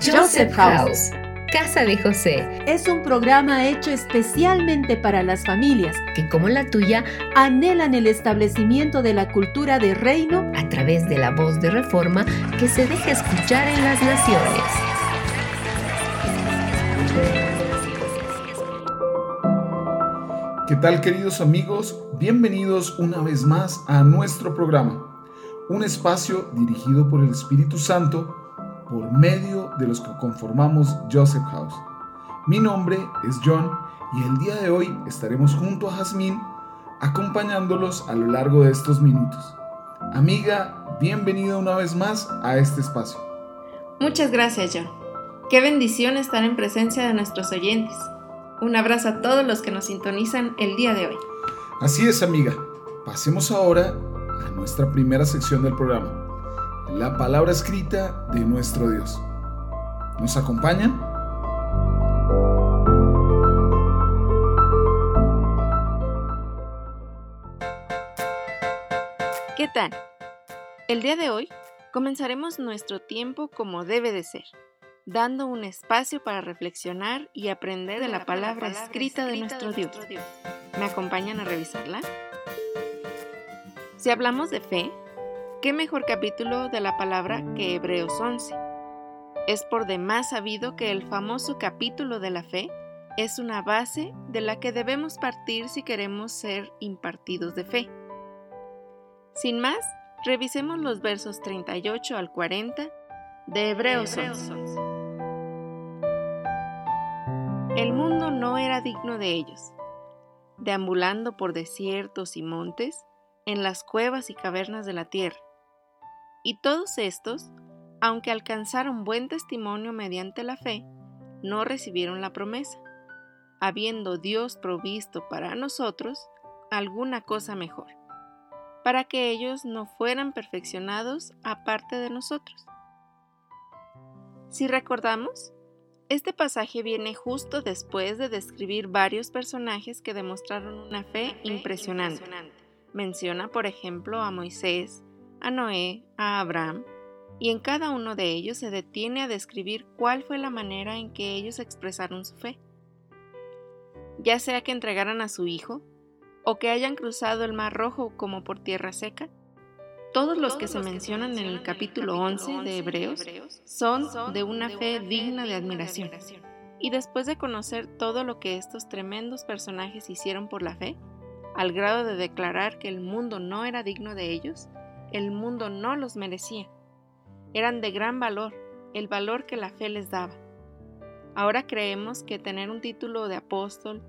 Joseph House. Casa de José es un programa hecho especialmente para las familias que, como la tuya, anhelan el establecimiento de la cultura de reino a través de la voz de reforma que se deja escuchar en las naciones. ¿Qué tal queridos amigos? Bienvenidos una vez más a nuestro programa, un espacio dirigido por el Espíritu Santo por medio de los que conformamos Joseph House. Mi nombre es John y el día de hoy estaremos junto a Jazmín acompañándolos a lo largo de estos minutos. Amiga, bienvenida una vez más a este espacio. Muchas gracias John. Qué bendición estar en presencia de nuestros oyentes. Un abrazo a todos los que nos sintonizan el día de hoy. Así es amiga. Pasemos ahora a nuestra primera sección del programa la palabra escrita de nuestro Dios. ¿Nos acompañan? ¿Qué tal? El día de hoy comenzaremos nuestro tiempo como debe de ser, dando un espacio para reflexionar y aprender de la palabra escrita de nuestro Dios. ¿Me acompañan a revisarla? Si hablamos de fe, ¿Qué mejor capítulo de la palabra que Hebreos 11? Es por demás sabido que el famoso capítulo de la fe es una base de la que debemos partir si queremos ser impartidos de fe. Sin más, revisemos los versos 38 al 40 de Hebreos 11. El mundo no era digno de ellos. Deambulando por desiertos y montes, en las cuevas y cavernas de la tierra, y todos estos, aunque alcanzaron buen testimonio mediante la fe, no recibieron la promesa, habiendo Dios provisto para nosotros alguna cosa mejor, para que ellos no fueran perfeccionados aparte de nosotros. Si recordamos, este pasaje viene justo después de describir varios personajes que demostraron una fe impresionante. Menciona, por ejemplo, a Moisés, a Noé, a Abraham, y en cada uno de ellos se detiene a describir cuál fue la manera en que ellos expresaron su fe. Ya sea que entregaran a su hijo, o que hayan cruzado el Mar Rojo como por tierra seca, todos los que se mencionan en el capítulo 11 de Hebreos son de una fe digna de admiración. Y después de conocer todo lo que estos tremendos personajes hicieron por la fe, al grado de declarar que el mundo no era digno de ellos, el mundo no los merecía. Eran de gran valor, el valor que la fe les daba. Ahora creemos que tener un título de apóstol,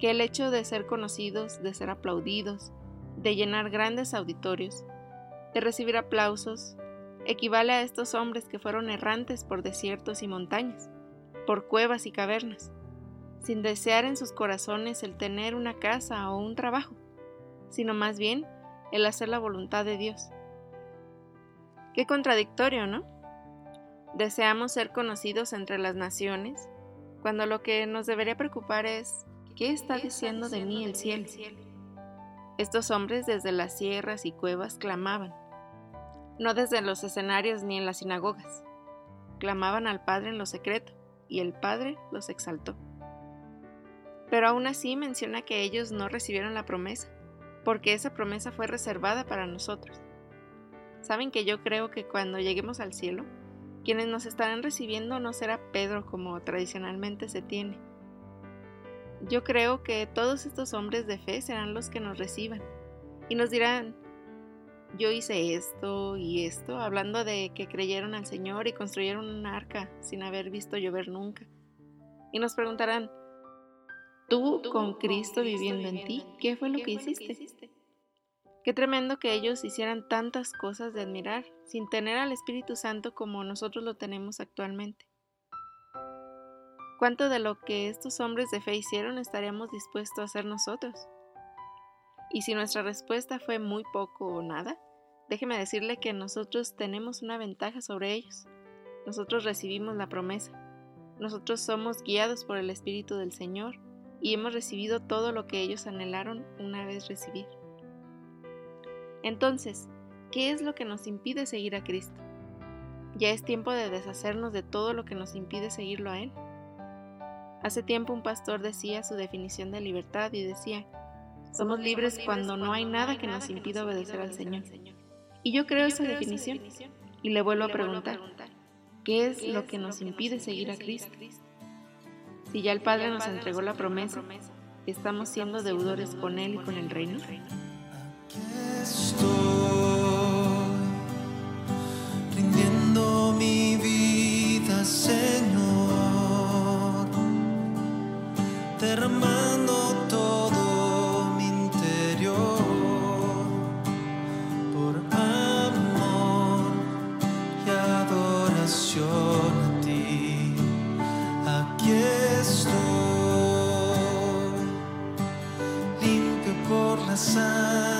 que el hecho de ser conocidos, de ser aplaudidos, de llenar grandes auditorios, de recibir aplausos, equivale a estos hombres que fueron errantes por desiertos y montañas, por cuevas y cavernas, sin desear en sus corazones el tener una casa o un trabajo, sino más bien el hacer la voluntad de Dios. Qué contradictorio, ¿no? Deseamos ser conocidos entre las naciones, cuando lo que nos debería preocupar es, ¿qué está diciendo de mí el cielo? Estos hombres desde las sierras y cuevas clamaban, no desde los escenarios ni en las sinagogas. Clamaban al Padre en lo secreto, y el Padre los exaltó. Pero aún así menciona que ellos no recibieron la promesa porque esa promesa fue reservada para nosotros. Saben que yo creo que cuando lleguemos al cielo, quienes nos estarán recibiendo no será Pedro como tradicionalmente se tiene. Yo creo que todos estos hombres de fe serán los que nos reciban y nos dirán, yo hice esto y esto, hablando de que creyeron al Señor y construyeron un arca sin haber visto llover nunca. Y nos preguntarán, tú con Cristo viviendo en ti, ¿qué fue lo que hiciste? Qué tremendo que ellos hicieran tantas cosas de admirar sin tener al Espíritu Santo como nosotros lo tenemos actualmente. ¿Cuánto de lo que estos hombres de fe hicieron estaríamos dispuestos a hacer nosotros? Y si nuestra respuesta fue muy poco o nada, déjeme decirle que nosotros tenemos una ventaja sobre ellos. Nosotros recibimos la promesa. Nosotros somos guiados por el Espíritu del Señor y hemos recibido todo lo que ellos anhelaron una vez recibir. Entonces, ¿qué es lo que nos impide seguir a Cristo? Ya es tiempo de deshacernos de todo lo que nos impide seguirlo a Él. Hace tiempo un pastor decía su definición de libertad y decía, somos libres cuando no hay nada que nos impida obedecer al Señor. Y yo creo esa definición. Y le vuelvo a preguntar, ¿qué es lo que nos impide seguir a Cristo? Si ya el Padre nos entregó la promesa, ¿estamos siendo deudores con Él y con el reino? Estoy rindiendo mi vida, Señor, derramando todo mi interior por amor y adoración a ti. Aquí estoy, limpio por la sangre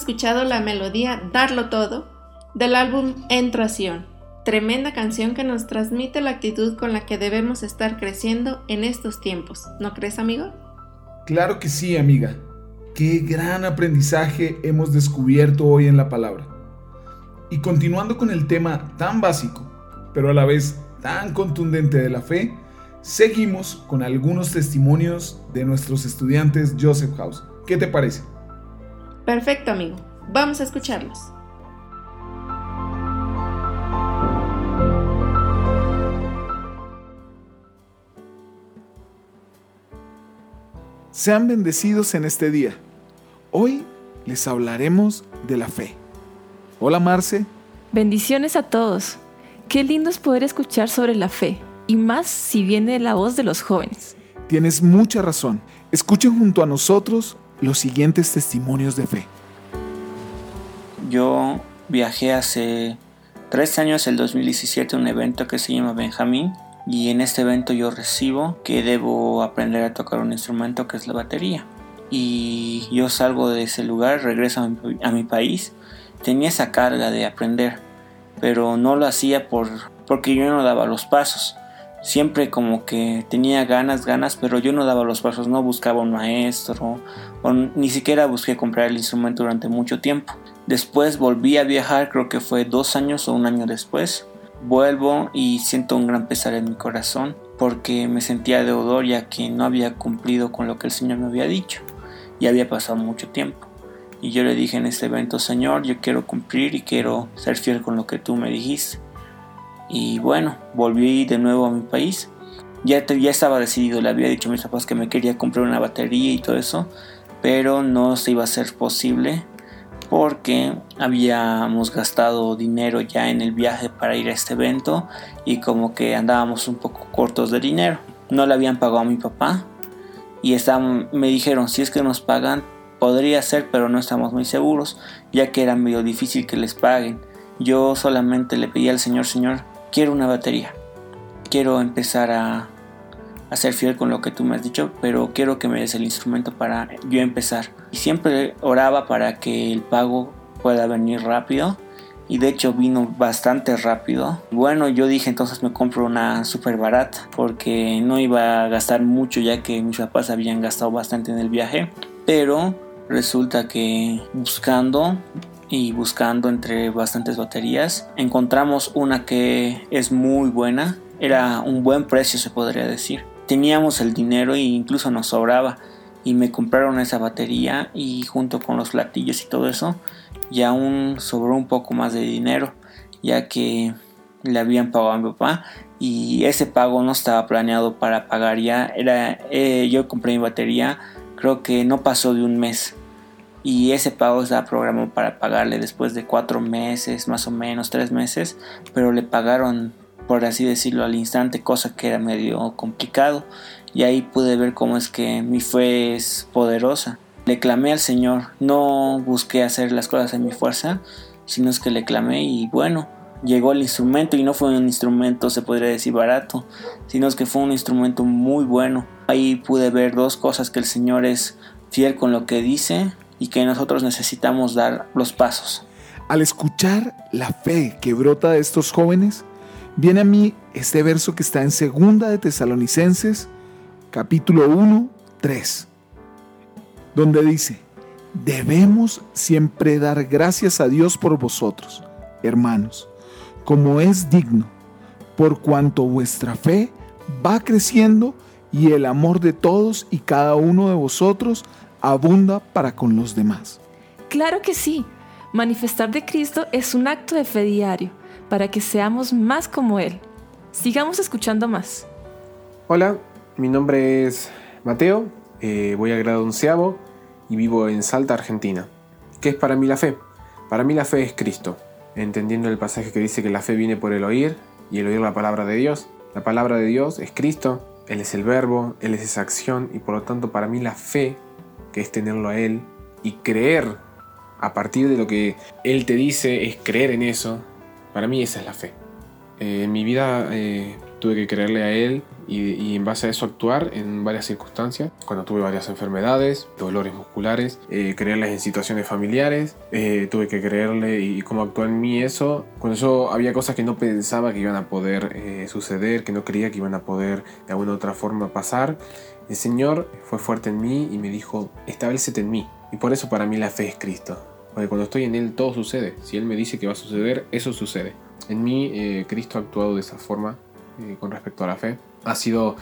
escuchado la melodía Darlo Todo del álbum Entro tremenda canción que nos transmite la actitud con la que debemos estar creciendo en estos tiempos. ¿No crees, amigo? Claro que sí, amiga. Qué gran aprendizaje hemos descubierto hoy en la palabra. Y continuando con el tema tan básico, pero a la vez tan contundente de la fe, seguimos con algunos testimonios de nuestros estudiantes Joseph House. ¿Qué te parece? Perfecto, amigo. Vamos a escucharlos. Sean bendecidos en este día. Hoy les hablaremos de la fe. Hola Marce. Bendiciones a todos. Qué lindo es poder escuchar sobre la fe, y más si viene la voz de los jóvenes. Tienes mucha razón. Escuchen junto a nosotros los siguientes testimonios de fe. Yo viajé hace tres años, el 2017, a un evento que se llama Benjamín. Y en este evento yo recibo que debo aprender a tocar un instrumento que es la batería. Y yo salgo de ese lugar, regreso a mi, país. Tenía esa carga de aprender, pero no lo hacía por, porque yo no daba los pasos siempre como que tenía ganas, ganas, pero yo no daba los pasos, no buscaba un maestro, ni siquiera busqué comprar el instrumento durante mucho tiempo. Después volví a viajar, creo que fue dos años o un año después. Vuelvo y siento un gran pesar en mi corazón porque me sentía deudor ya que no había cumplido con lo que el Señor me había dicho y había pasado mucho tiempo. Y yo le dije en este evento, Señor, yo quiero cumplir y quiero ser fiel con lo que tú me dijiste. Y bueno, volví de nuevo a mi país. Ya, ya estaba decidido, le había dicho a mis papás que me quería comprar una batería y todo eso, pero no se iba a ser posible porque habíamos gastado dinero ya en el viaje para ir a este evento y como que andábamos un poco cortos de dinero. No le habían pagado a mi papá y me dijeron si es que nos pagan podría ser pero no estamos muy seguros ya que era medio difícil que les paguen. Yo solamente le pedí al Señor, Señor, quiero una batería. Quiero empezar a, ser fiel con lo que tú me has dicho, pero quiero que me des el instrumento para yo empezar. Y siempre oraba para que el pago pueda venir rápido. Y de hecho vino bastante rápido. Bueno, yo dije entonces me compro una super barata porque no iba a gastar mucho ya que mis papás habían gastado bastante en el viaje. Pero resulta que buscando y buscando entre bastantes baterías encontramos una que es muy buena. Era un buen precio se podría decir. Teníamos el dinero e incluso nos sobraba. Y me compraron esa batería y junto con los platillos y todo eso y aún sobró un poco más de dinero ya que le habían pagado a mi papá y ese pago no estaba planeado para pagar ya. Era eh, yo compré mi batería creo que no pasó de un mes y ese pago estaba programado para pagarle después de cuatro meses, más o menos tres meses, pero le pagaron, por así decirlo, al instante, cosa que era medio complicado. Y ahí pude ver cómo es que mi fe es poderosa. Le clamé al Señor, no busqué hacer las cosas en mi fuerza, sino es que le clamé y bueno, llegó el instrumento y no fue un instrumento, se podría decir, barato, sino es que fue un instrumento muy bueno. Ahí pude ver dos cosas, que el Señor es fiel con lo que dice y que nosotros necesitamos dar los pasos. Al escuchar la fe que brota de estos jóvenes, viene a mí este verso que está en segunda de Tesalonicenses, capítulo 1, 3, donde dice, debemos siempre dar gracias a Dios por vosotros, hermanos, como es digno, por cuanto vuestra fe va creciendo y el amor de todos y cada uno de vosotros abunda para con los demás. Claro que sí. Manifestar de Cristo es un acto de fe diario, para que seamos más como Él. Sigamos escuchando más. Hola, mi nombre es Mateo, eh, voy a grado onceavo y vivo en Salta, Argentina. ¿Qué es para mí la fe? Para mí la fe es Cristo, entendiendo el pasaje que dice que la fe viene por el oír y el oír la palabra de Dios. La palabra de Dios es Cristo, Él es el verbo, Él es esa acción y por lo tanto para mí la fe que es tenerlo a Él, y creer a partir de lo que Él te dice, es creer en eso, para mí esa es la fe. Eh, en mi vida eh, tuve que creerle a Él y, en base a eso actuar en varias circunstancias. Cuando tuve varias enfermedades, dolores musculares, eh, creerles en situaciones familiares, eh, tuve que creerle y, cómo actuó en mí eso. Cuando yo había cosas que no pensaba que iban a poder suceder, que no creía que iban a poder de alguna otra forma pasar, el Señor fue fuerte en mí y me dijo, establecete en mí. Y por eso para mí la fe es Cristo. Porque cuando estoy en Él todo sucede. Si Él me dice que va a suceder, eso sucede. En mí Cristo ha actuado de esa forma eh, con respecto a la fe. Ha sido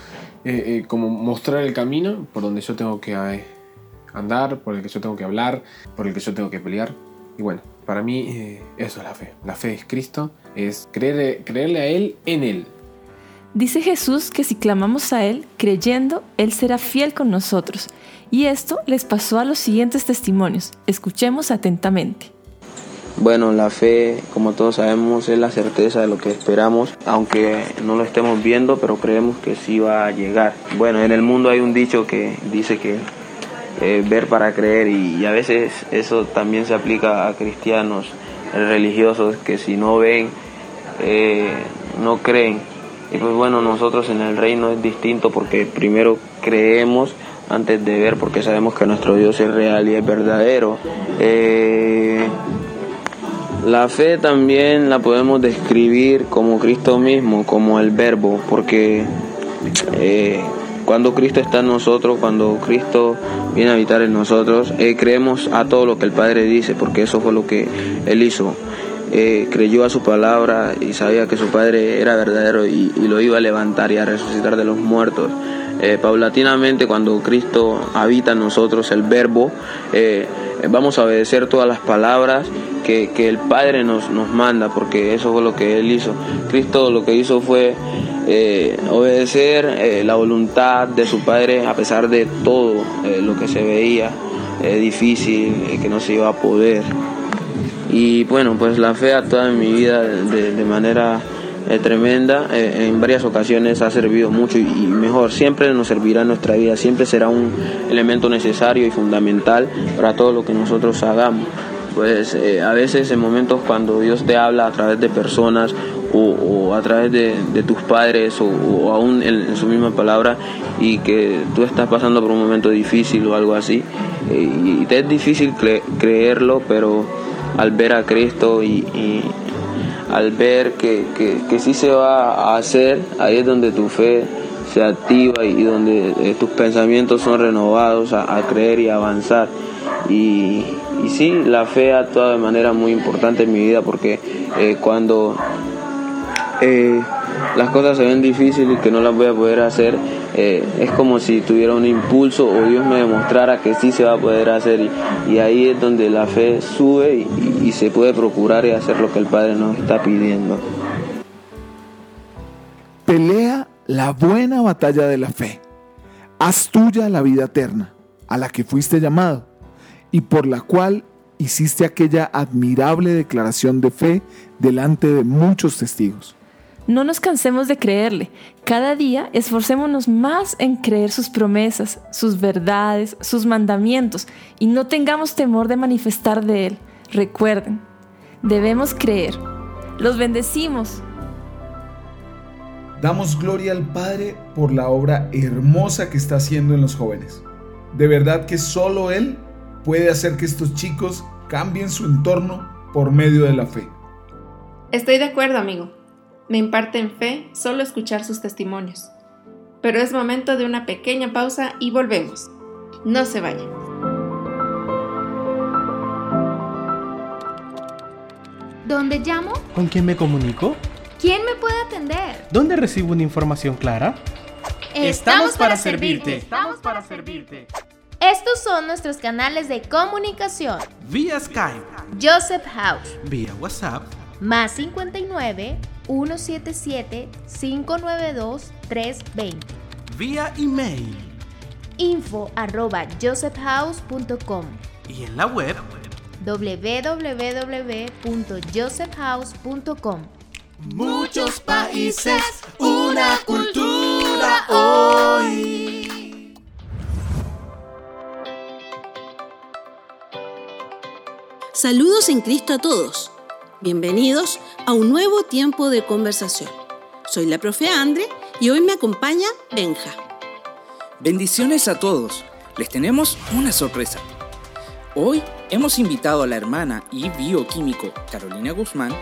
eh, eh, como mostrar el camino por donde yo tengo que andar, por el que yo tengo que hablar, por el que yo tengo que pelear. Y bueno, para mí eso es la fe. La fe es Cristo, es creer, creerle a Él en Él. Dice Jesús que si clamamos a Él creyendo, Él será fiel con nosotros. Y esto les pasó a los siguientes testimonios. Escuchemos atentamente. Bueno, la fe, como todos sabemos, es la certeza de lo que esperamos, aunque no lo estemos viendo, pero creemos que sí va a llegar. Bueno, en el mundo hay un dicho que dice que eh, ver para creer y, a veces eso también se aplica a cristianos religiosos que si no ven, eh, no creen. Y pues bueno, nosotros en el reino es distinto porque primero creemos antes de ver porque sabemos que nuestro Dios es real y es verdadero. Eh, la fe también la podemos describir como Cristo mismo, como el verbo, porque eh, cuando Cristo está en nosotros, cuando Cristo viene a habitar en nosotros, eh, creemos a todo lo que el Padre dice, porque eso fue lo que Él hizo. Eh, creyó a su palabra y sabía que su Padre era verdadero y, lo iba a levantar y a resucitar de los muertos. paulatinamente, cuando Cristo habita en nosotros, el verbo, vamos a obedecer todas las palabras que, el Padre nos, nos manda, porque eso fue lo que Él hizo. Cristo lo que hizo fue eh, obedecer eh, la voluntad de su Padre a pesar de todo eh, lo que se veía difícil, que no se iba a poder. Y bueno, pues la fe actuada en mi vida de, manera tremenda, en varias ocasiones ha servido mucho y, mejor, siempre nos servirá en nuestra vida, siempre será un elemento necesario y fundamental para todo lo que nosotros hagamos. Pues eh, a veces en momentos cuando Dios te habla a través de personas o, a través de, tus padres o, aún en, su misma palabra y que tú estás pasando por un momento difícil o algo así eh, y te es difícil creerlo pero al ver a Cristo y, al ver que, que, sí se va a hacer ahí es donde tu fe se activa y donde eh, tus pensamientos son renovados a, creer y avanzar. Y, y sí, la fe ha actuado de manera muy importante en mi vida porque eh, cuando eh, las cosas se ven difíciles y que no las voy a poder hacer, eh, es como si tuviera un impulso o Dios me demostrara que sí se va a poder hacer y, ahí es donde la fe sube y, y se puede procurar y hacer lo que el Padre nos está pidiendo. Pelea la buena batalla de la fe. Haz tuya la vida eterna, a la que fuiste llamado y por la cual hiciste aquella admirable declaración de fe delante de muchos testigos. No nos cansemos de creerle. Cada día esforcémonos más en creer sus promesas, sus verdades, sus mandamientos y no tengamos temor de manifestar de Él. Recuerden, debemos creer. Los bendecimos. Damos gloria al Padre por la obra hermosa que está haciendo en los jóvenes. De verdad que solo Él puede hacer que estos chicos cambien su entorno por medio de la fe. Estoy de acuerdo, amigo. Me imparte en fe solo escuchar sus testimonios. Pero es momento de una pequeña pausa y volvemos. No se vayan. ¿Dónde llamo? ¿Con quién me comunico? ¿Quién me puede atender? ¿Dónde recibo una información clara? Estamos, para, servirte. Estamos para servirte. Estos son nuestros canales de comunicación. Vía Skype. Joseph House. Vía WhatsApp. Más 59 177 592 320. Vía email. Info arroba josephhouse.com. Y en la web www.josephhouse.com. Muchos países, una cultura hoy. Saludos en Cristo a todos. Bienvenidos a un nuevo tiempo de conversación. Soy la profe Andre y hoy me acompaña Benja. Bendiciones a todos. Les tenemos una sorpresa. Hoy hemos invitado a la hermana y bioquímico Carolina Guzmán.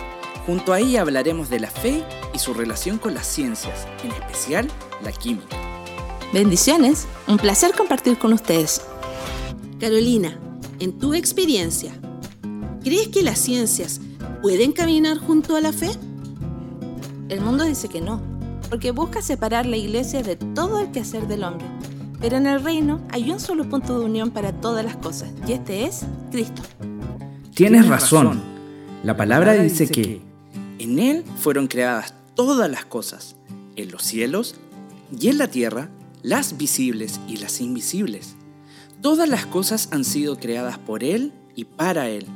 Junto a ella hablaremos de la fe y su relación con las ciencias, en especial la química. Bendiciones, un placer compartir con ustedes. Carolina, en tu experiencia, ¿crees que las ciencias pueden caminar junto a la fe? El mundo dice que no, porque busca separar la iglesia de todo el quehacer del hombre. Pero en el reino hay un solo punto de unión para todas las cosas, y este es Cristo. Tienes razón. La palabra dice que en Él fueron creadas todas las cosas, en los cielos y en la tierra, las visibles y las invisibles. Todas las cosas han sido creadas por Él y para Él.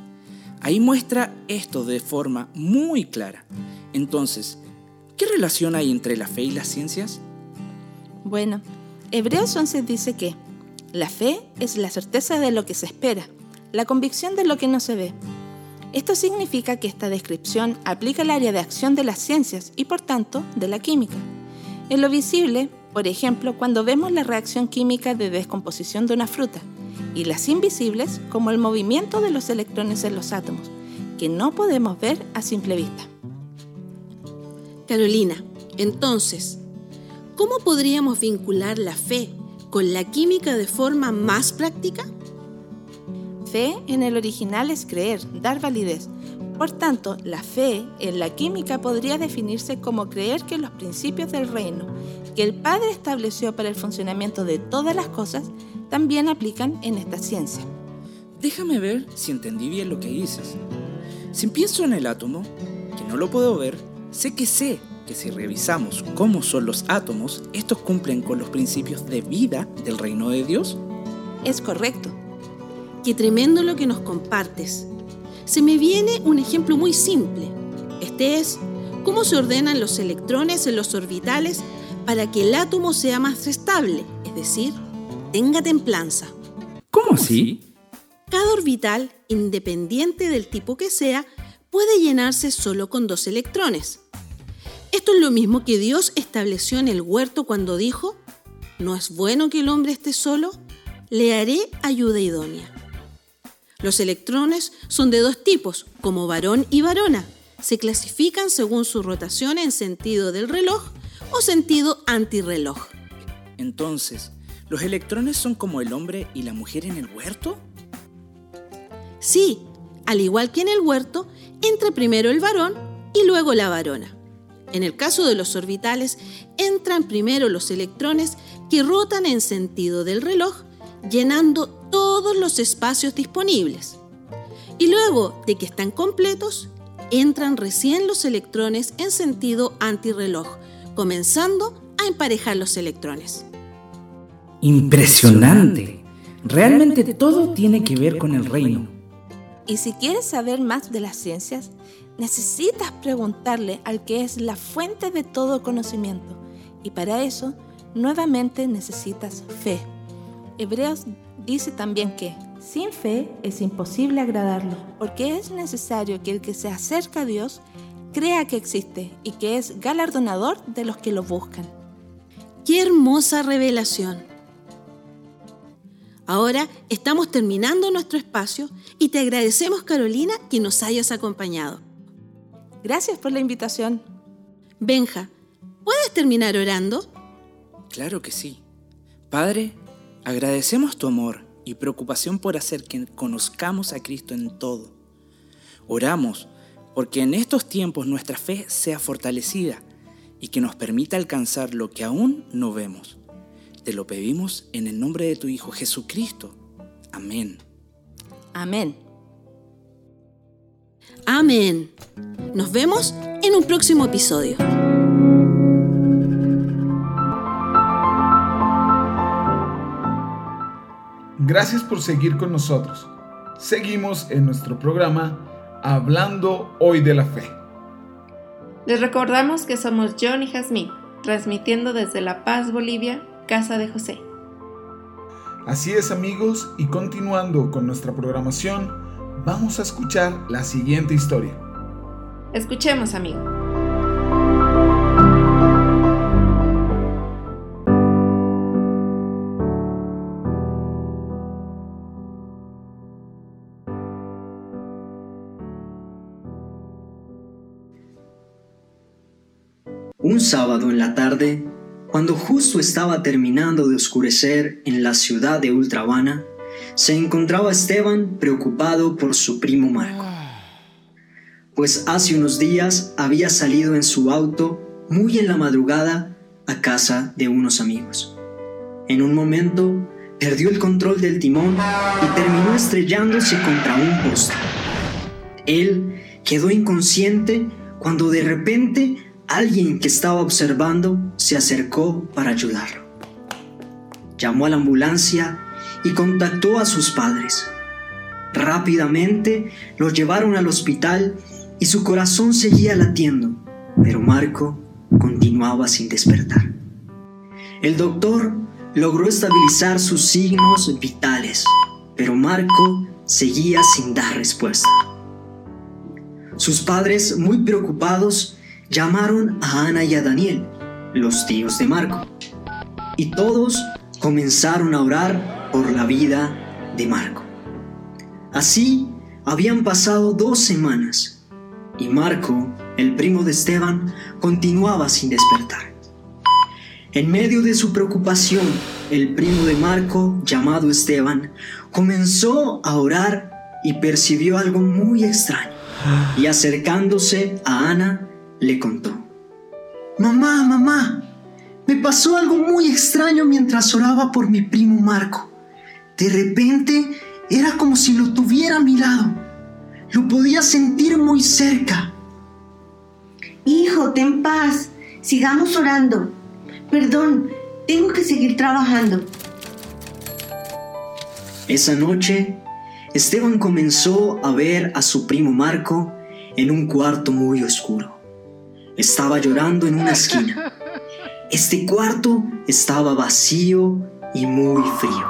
Ahí muestra esto de forma muy clara. Entonces, ¿qué relación hay entre la fe y las ciencias? Bueno, Hebreos 11 dice que la fe es la certeza de lo que se espera, la convicción de lo que no se ve. Esto significa que esta descripción aplica al área de acción de las ciencias y por tanto de la química. En lo visible, por ejemplo, cuando vemos la reacción química de descomposición de una fruta, y las invisibles como el movimiento de los electrones en los átomos, que no podemos ver a simple vista. Carolina, entonces, ¿cómo podríamos vincular la fe con la química de forma más práctica? Fe en el original es creer, dar validez. Por tanto, la fe en la química podría definirse como creer que los principios del reino que el Padre estableció para el funcionamiento de todas las cosas también aplican en esta ciencia. Déjame ver si entendí bien lo que dices. Si pienso en el átomo, que no lo puedo ver, sé que sé que si revisamos cómo son los átomos, estos cumplen con los principios de vida del reino de Dios. Es correcto. Qué tremendo lo que nos compartes. Se me viene un ejemplo muy simple. Este es cómo se ordenan los electrones en los orbitales para que el átomo sea más estable, es decir, tenga templanza. ¿Cómo así? Cada orbital, independiente del tipo que sea, puede llenarse solo con dos electrones. Esto es lo mismo que Dios estableció en el huerto cuando dijo, no es bueno que el hombre esté solo, le haré ayuda idónea. Los electrones son de dos tipos, como varón y varona. Se clasifican según su rotación en sentido del reloj o sentido antirreloj. Entonces, ¿los electrones son como el hombre y la mujer en el huerto? Sí, al igual que en el huerto, entra primero el varón y luego la varona. En el caso de los orbitales, entran primero los electrones que rotan en sentido del reloj, llenando todos los espacios disponibles. Y luego de que están completos, entran recién los electrones en sentido antirreloj, comenzando a emparejar los electrones. Impresionante. Realmente todo tiene que ver con el reino. Y si quieres saber más de las ciencias, necesitas preguntarle al que es la fuente de todo conocimiento. Y para eso, nuevamente necesitas fe. Hebreos dice también que sin fe es imposible agradarlo, porque es necesario que el que se acerca a Dios crea que existe y que es galardonador de los que lo buscan. ¡Qué hermosa revelación! Ahora estamos terminando nuestro espacio y te agradecemos Carolina que nos hayas acompañado. Gracias por la invitación. Benja, ¿puedes terminar orando? Claro que sí. Padre, agradecemos tu amor y preocupación por hacer que conozcamos a Cristo en todo. Oramos porque en estos tiempos nuestra fe sea fortalecida y que nos permita alcanzar lo que aún no vemos. Te lo pedimos en el nombre de tu Hijo Jesucristo. Amén. Amén. Amén. Nos vemos en un próximo episodio. Gracias por seguir con nosotros. Seguimos en nuestro programa Hablando hoy de la fe. Les recordamos que somos John y Jazmín, transmitiendo desde La Paz, Bolivia, casa de José. Así es amigos, y continuando con nuestra programación, vamos a escuchar la siguiente historia. Escuchemos amigo. Un sábado en la tarde, cuando justo estaba terminando de oscurecer en la ciudad de Ultravana, se encontraba Esteban preocupado por su primo Marco. Pues hace unos días había salido en su auto muy en la madrugada a casa de unos amigos. En un momento perdió el control del timón y terminó estrellándose contra un poste. Él quedó inconsciente cuando de repente alguien que estaba observando se acercó para ayudarlo. Llamó a la ambulancia y contactó a sus padres. Rápidamente lo llevaron al hospital y su corazón seguía latiendo, pero Marco continuaba sin despertar. El doctor logró estabilizar sus signos vitales, pero Marco seguía sin dar respuesta. Sus padres, muy preocupados, llamaron a Ana y a Daniel, los tíos de Marco, y todos comenzaron a orar por la vida de Marco. Así habían pasado dos semanas y Marco, el primo de Esteban, continuaba sin despertar. En medio de su preocupación, el primo de Marco, llamado Esteban, comenzó a orar y percibió algo muy extraño. Y acercándose a Ana, le contó. Mamá, mamá, me pasó algo muy extraño mientras oraba por mi primo Marco. De repente era como si lo tuviera a mi lado. Lo podía sentir muy cerca. Hijo, ten paz. Sigamos orando. Perdón, tengo que seguir trabajando. Esa noche, Esteban comenzó a ver a su primo Marco en un cuarto muy oscuro. Estaba llorando en una esquina. Este cuarto estaba vacío y muy frío.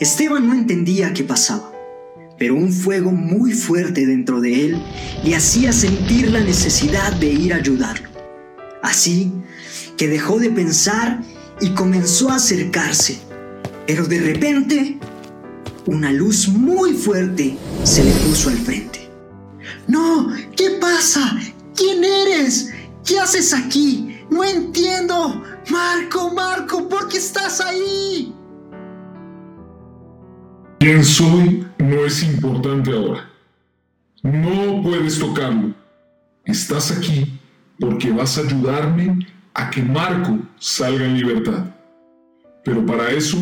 Esteban no entendía qué pasaba, pero un fuego muy fuerte dentro de él le hacía sentir la necesidad de ir a ayudarlo. Así que dejó de pensar y comenzó a acercarse, pero de repente una luz muy fuerte se le puso al frente. No, ¿qué pasa? ¿Quién eres? ¿Qué haces aquí? No entiendo. Marco, Marco, ¿por qué estás ahí? ¿Quién soy? No es importante ahora. No puedes tocarlo. Estás aquí porque vas a ayudarme a que Marco salga en libertad. Pero para eso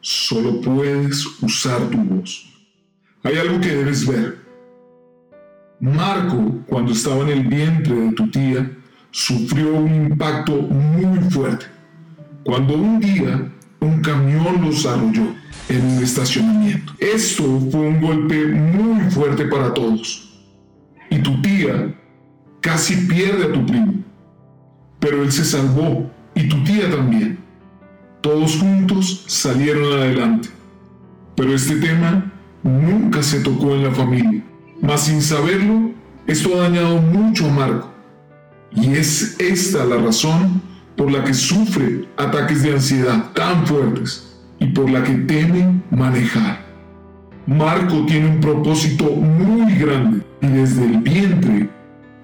solo puedes usar tu voz. Hay algo que debes ver. Marco, cuando estaba en el vientre de tu tía, sufrió un impacto muy fuerte. Cuando un día un camión los arrolló en un estacionamiento. Esto fue un golpe muy fuerte para todos. Y tu tía casi pierde a tu primo. Pero él se salvó y tu tía también. Todos juntos salieron adelante. Pero este tema nunca se tocó en la familia. Mas sin saberlo, esto ha dañado mucho a Marco. Y es esta la razón por la que sufre ataques de ansiedad tan fuertes y por la que teme manejar. Marco tiene un propósito muy grande y desde el vientre,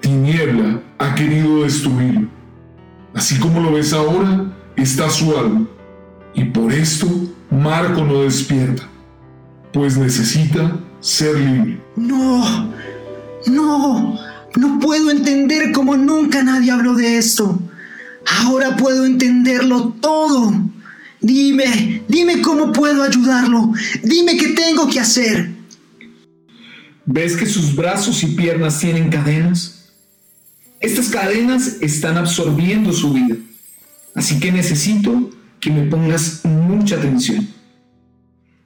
Tiniebla ha querido destruirlo. Así como lo ves ahora, está su alma. Y por esto Marco no despierta, pues necesita ser libre. No, no, no puedo entender cómo nunca nadie habló de esto. Ahora puedo entenderlo todo. Dime, dime cómo puedo ayudarlo. Dime qué tengo que hacer. ¿Ves que sus brazos y piernas tienen cadenas? Estas cadenas están absorbiendo su vida. Así que necesito que me pongas mucha atención.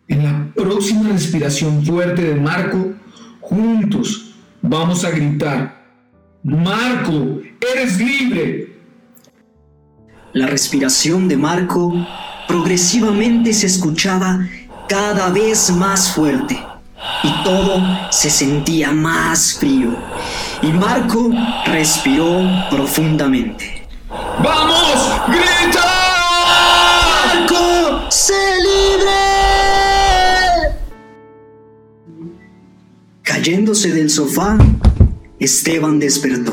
En la próxima respiración fuerte de Marco, juntos vamos a gritar, Marco, eres libre. La respiración de Marco progresivamente se escuchaba cada vez más fuerte y todo se sentía más frío. Y Marco respiró profundamente. ¡Vamos! ¡Grita! ¡Marco! ¡Sé libre! Cayéndose del sofá, Esteban despertó.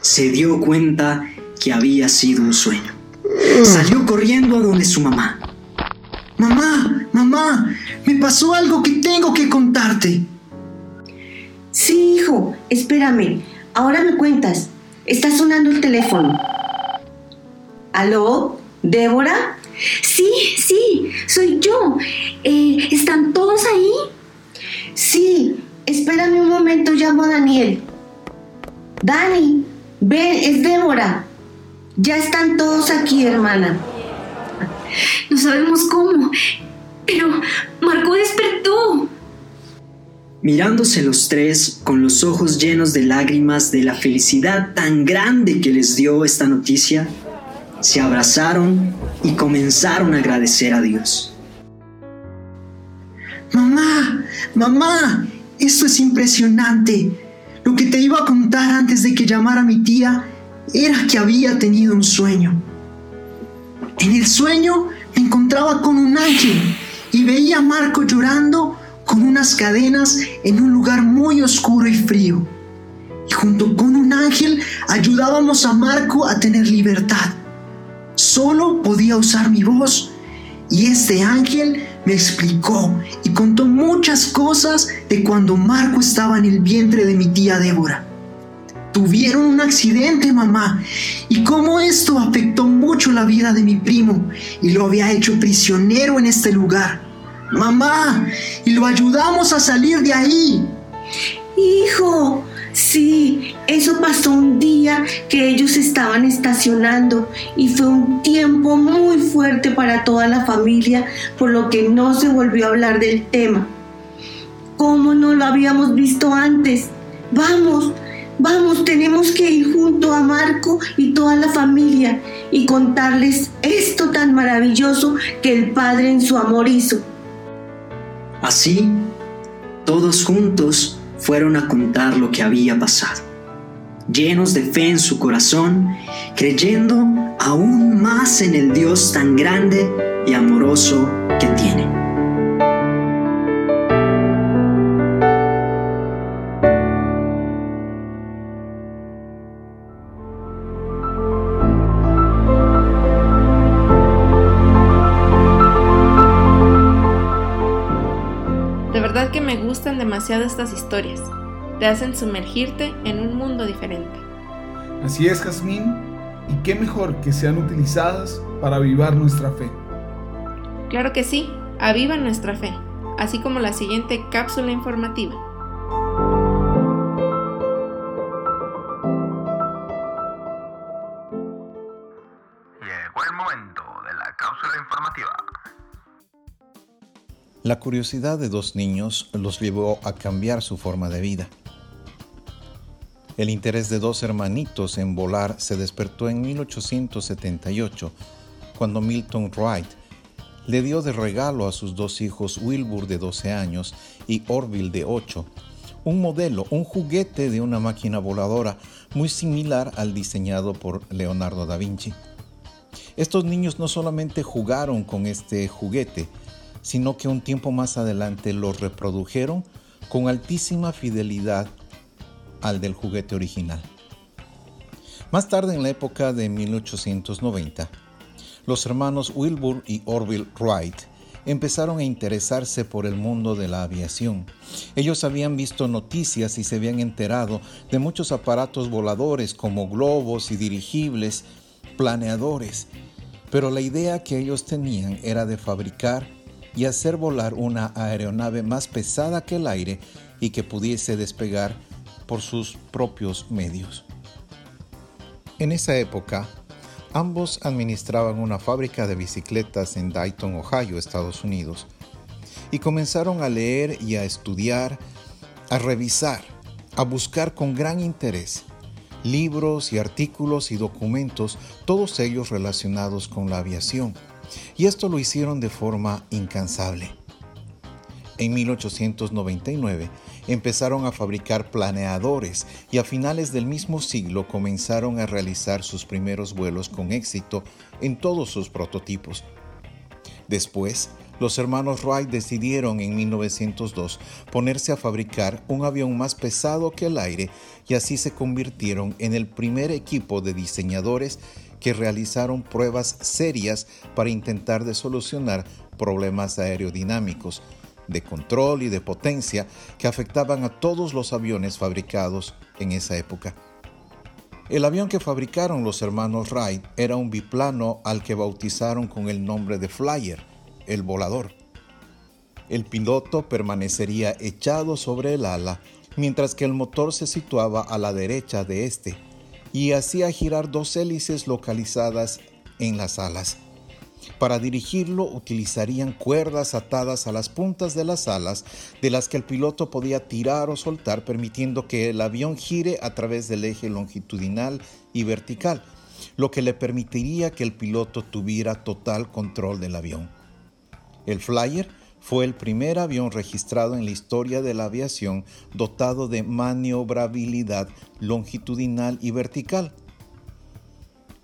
Se dio cuenta que había sido un sueño. Salió corriendo a donde su mamá. Mamá, mamá, me pasó algo que tengo que contarte. Sí, hijo, espérame. Ahora me cuentas. Está sonando el teléfono. ¿Aló? ¿Débora? Sí, sí, soy yo. Eh, ¿Están todos ahí? Sí, espérame un momento, llamo a Daniel. Dani, ven, es Débora. Ya están todos aquí, hermana. No sabemos cómo, pero Marco despertó. Mirándose los tres con los ojos llenos de lágrimas de la felicidad tan grande que les dio esta noticia, se abrazaron y comenzaron a agradecer a Dios. Mamá, mamá, esto es impresionante. Lo que te iba a contar antes de que llamara mi tía era que había tenido un sueño. En el sueño me encontraba con un ángel y veía a Marco llorando con unas cadenas en un lugar muy oscuro y frío. Y junto con un ángel ayudábamos a Marco a tener libertad. Solo podía usar mi voz y este ángel me explicó y contó muchas cosas de cuando Marco estaba en el vientre de mi tía Débora. Tuvieron un accidente, mamá, y cómo esto afectó mucho la vida de mi primo y lo había hecho prisionero en este lugar. Mamá, y lo ayudamos a salir de ahí. Hijo, sí, eso pasó un día que ellos estaban estacionando y fue un tiempo muy fuerte para toda la familia, por lo que no se volvió a hablar del tema. ¿Cómo no lo habíamos visto antes? Vamos, vamos, tenemos que ir junto a Marco y toda la familia y contarles esto tan maravilloso que el Padre en su amor hizo. Así, todos juntos fueron a contar lo que había pasado, llenos de fe en su corazón, creyendo aún más en el Dios tan grande y amoroso que tiene. Demasiado estas historias. Te hacen sumergirte en un mundo diferente. Así es, Jazmín, y qué mejor que sean utilizadas para avivar nuestra fe. Claro que sí, aviva nuestra fe, así como la siguiente cápsula informativa. La curiosidad de dos niños los llevó a cambiar su forma de vida. El interés de dos hermanitos en volar se despertó en 1878, cuando Milton Wright le dio de regalo a sus dos hijos Wilbur de 12 años y Orville de 8, un modelo, un juguete de una máquina voladora muy similar al diseñado por Leonardo da Vinci. Estos niños no solamente jugaron con este juguete, sino que un tiempo más adelante lo reprodujeron con altísima fidelidad al del juguete original. Más tarde, en la época de 1890, los hermanos Wilbur y Orville Wright empezaron a interesarse por el mundo de la aviación. Ellos habían visto noticias y se habían enterado de muchos aparatos voladores como globos y dirigibles, planeadores, pero la idea que ellos tenían era de fabricar y hacer volar una aeronave más pesada que el aire y que pudiese despegar por sus propios medios. En esa época, ambos administraban una fábrica de bicicletas en Dayton, Ohio, Estados Unidos, y comenzaron a leer y a estudiar, a revisar, a buscar con gran interés libros y artículos y documentos, todos ellos relacionados con la aviación y esto lo hicieron de forma incansable. En 1899 empezaron a fabricar planeadores y a finales del mismo siglo comenzaron a realizar sus primeros vuelos con éxito en todos sus prototipos. Después, los hermanos Wright decidieron en 1902 ponerse a fabricar un avión más pesado que el aire y así se convirtieron en el primer equipo de diseñadores que realizaron pruebas serias para intentar de solucionar problemas aerodinámicos, de control y de potencia que afectaban a todos los aviones fabricados en esa época. El avión que fabricaron los hermanos Wright era un biplano al que bautizaron con el nombre de Flyer, el volador. El piloto permanecería echado sobre el ala, mientras que el motor se situaba a la derecha de este y hacía girar dos hélices localizadas en las alas. Para dirigirlo utilizarían cuerdas atadas a las puntas de las alas, de las que el piloto podía tirar o soltar, permitiendo que el avión gire a través del eje longitudinal y vertical, lo que le permitiría que el piloto tuviera total control del avión. El Flyer fue el primer avión registrado en la historia de la aviación dotado de maniobrabilidad longitudinal y vertical.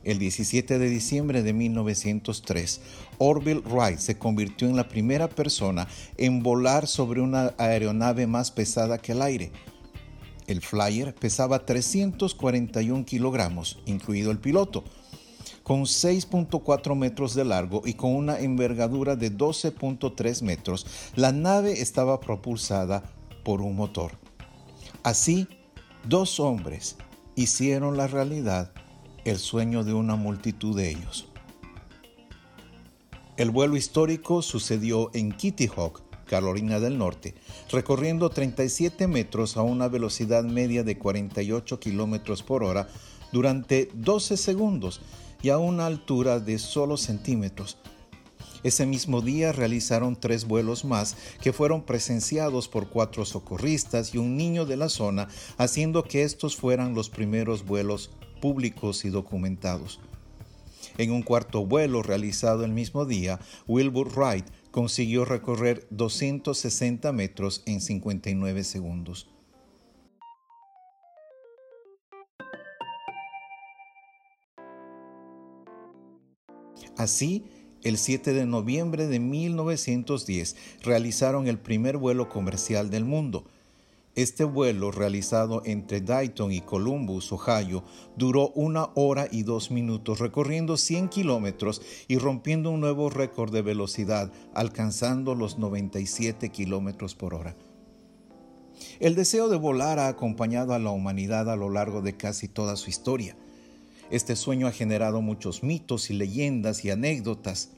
El 17 de diciembre de 1903, Orville Wright se convirtió en la primera persona en volar sobre una aeronave más pesada que el aire. El Flyer pesaba 341 kilogramos, incluido el piloto, con 6.4 metros de largo y con una envergadura de 12.3 metros, la nave estaba propulsada por un motor. Así, dos hombres hicieron la realidad el sueño de una multitud de ellos. El vuelo histórico sucedió en Kitty Hawk, Carolina del Norte, recorriendo 37 metros a una velocidad media de 48 kilómetros por hora durante 12 segundos y a una altura de solo centímetros. Ese mismo día realizaron tres vuelos más que fueron presenciados por cuatro socorristas y un niño de la zona, haciendo que estos fueran los primeros vuelos públicos y documentados. En un cuarto vuelo realizado el mismo día, Wilbur Wright consiguió recorrer 260 metros en 59 segundos. Así, el 7 de noviembre de 1910 realizaron el primer vuelo comercial del mundo. Este vuelo, realizado entre Dayton y Columbus, Ohio, duró una hora y dos minutos, recorriendo 100 kilómetros y rompiendo un nuevo récord de velocidad, alcanzando los 97 kilómetros por hora. El deseo de volar ha acompañado a la humanidad a lo largo de casi toda su historia. Este sueño ha generado muchos mitos y leyendas y anécdotas.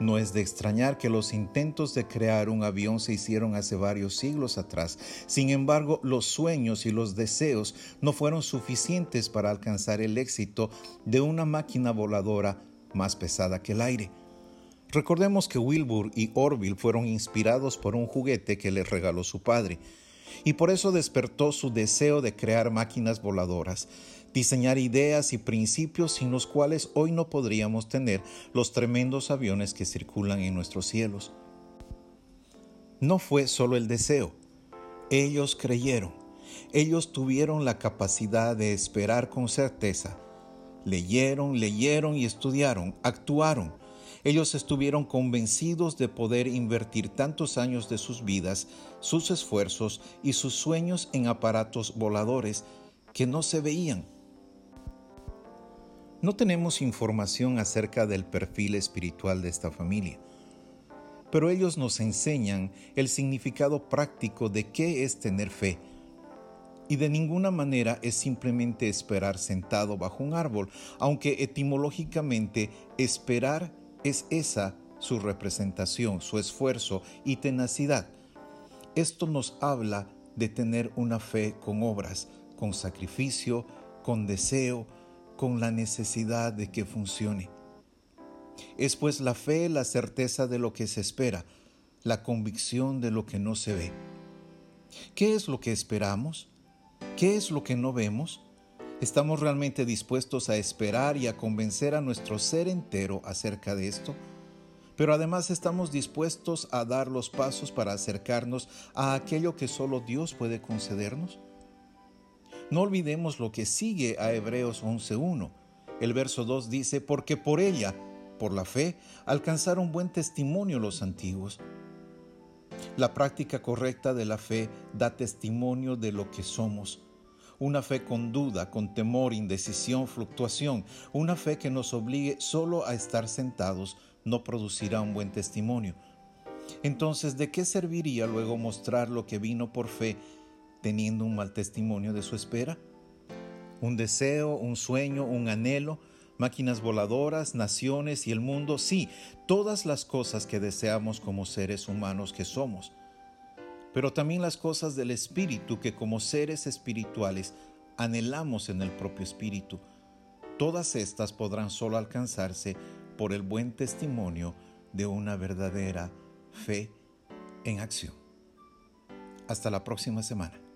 No es de extrañar que los intentos de crear un avión se hicieron hace varios siglos atrás. Sin embargo, los sueños y los deseos no fueron suficientes para alcanzar el éxito de una máquina voladora más pesada que el aire. Recordemos que Wilbur y Orville fueron inspirados por un juguete que les regaló su padre, y por eso despertó su deseo de crear máquinas voladoras diseñar ideas y principios sin los cuales hoy no podríamos tener los tremendos aviones que circulan en nuestros cielos. No fue solo el deseo, ellos creyeron, ellos tuvieron la capacidad de esperar con certeza, leyeron, leyeron y estudiaron, actuaron. Ellos estuvieron convencidos de poder invertir tantos años de sus vidas, sus esfuerzos y sus sueños en aparatos voladores que no se veían no tenemos información acerca del perfil espiritual de esta familia, pero ellos nos enseñan el significado práctico de qué es tener fe. Y de ninguna manera es simplemente esperar sentado bajo un árbol, aunque etimológicamente esperar es esa su representación, su esfuerzo y tenacidad. Esto nos habla de tener una fe con obras, con sacrificio, con deseo, con la necesidad de que funcione. Es pues la fe la certeza de lo que se espera, la convicción de lo que no se ve. ¿Qué es lo que esperamos? ¿Qué es lo que no vemos? ¿Estamos realmente dispuestos a esperar y a convencer a nuestro ser entero acerca de esto? Pero además estamos dispuestos a dar los pasos para acercarnos a aquello que solo Dios puede concedernos. No olvidemos lo que sigue a Hebreos 11.1. El verso 2 dice, porque por ella, por la fe, alcanzaron buen testimonio los antiguos. La práctica correcta de la fe da testimonio de lo que somos. Una fe con duda, con temor, indecisión, fluctuación, una fe que nos obligue solo a estar sentados, no producirá un buen testimonio. Entonces, ¿de qué serviría luego mostrar lo que vino por fe teniendo un mal testimonio de su espera? Un deseo, un sueño, un anhelo, máquinas voladoras, naciones y el mundo, sí, todas las cosas que deseamos como seres humanos que somos, pero también las cosas del Espíritu que como seres espirituales anhelamos en el propio Espíritu. Todas estas podrán solo alcanzarse por el buen testimonio de una verdadera fe en acción. Hasta la próxima semana.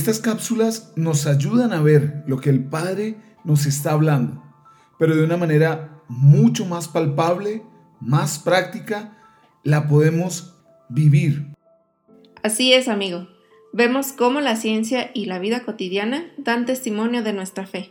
Estas cápsulas nos ayudan a ver lo que el Padre nos está hablando, pero de una manera mucho más palpable, más práctica, la podemos vivir. Así es, amigo. Vemos cómo la ciencia y la vida cotidiana dan testimonio de nuestra fe.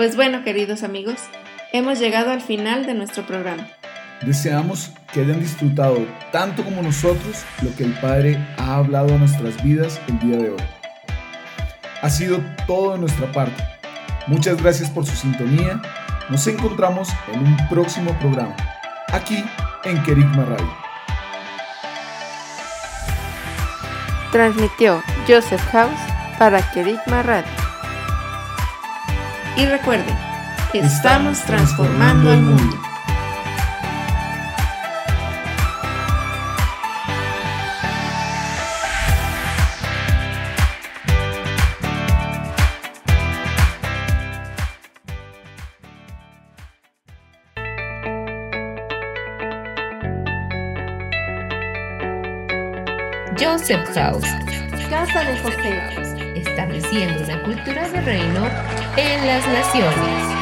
Pues bueno, queridos amigos, hemos llegado al final de nuestro programa. Deseamos que hayan disfrutado tanto como nosotros lo que el Padre ha hablado a nuestras vidas el día de hoy. Ha sido todo de nuestra parte. Muchas gracias por su sintonía. Nos encontramos en un próximo programa, aquí en Kerigma Radio. Transmitió Joseph House para Kerigma Radio. Y recuerden, estamos transformando al mundo. Joseph House, Casa de José. estableciendo una cultura de reino en las naciones.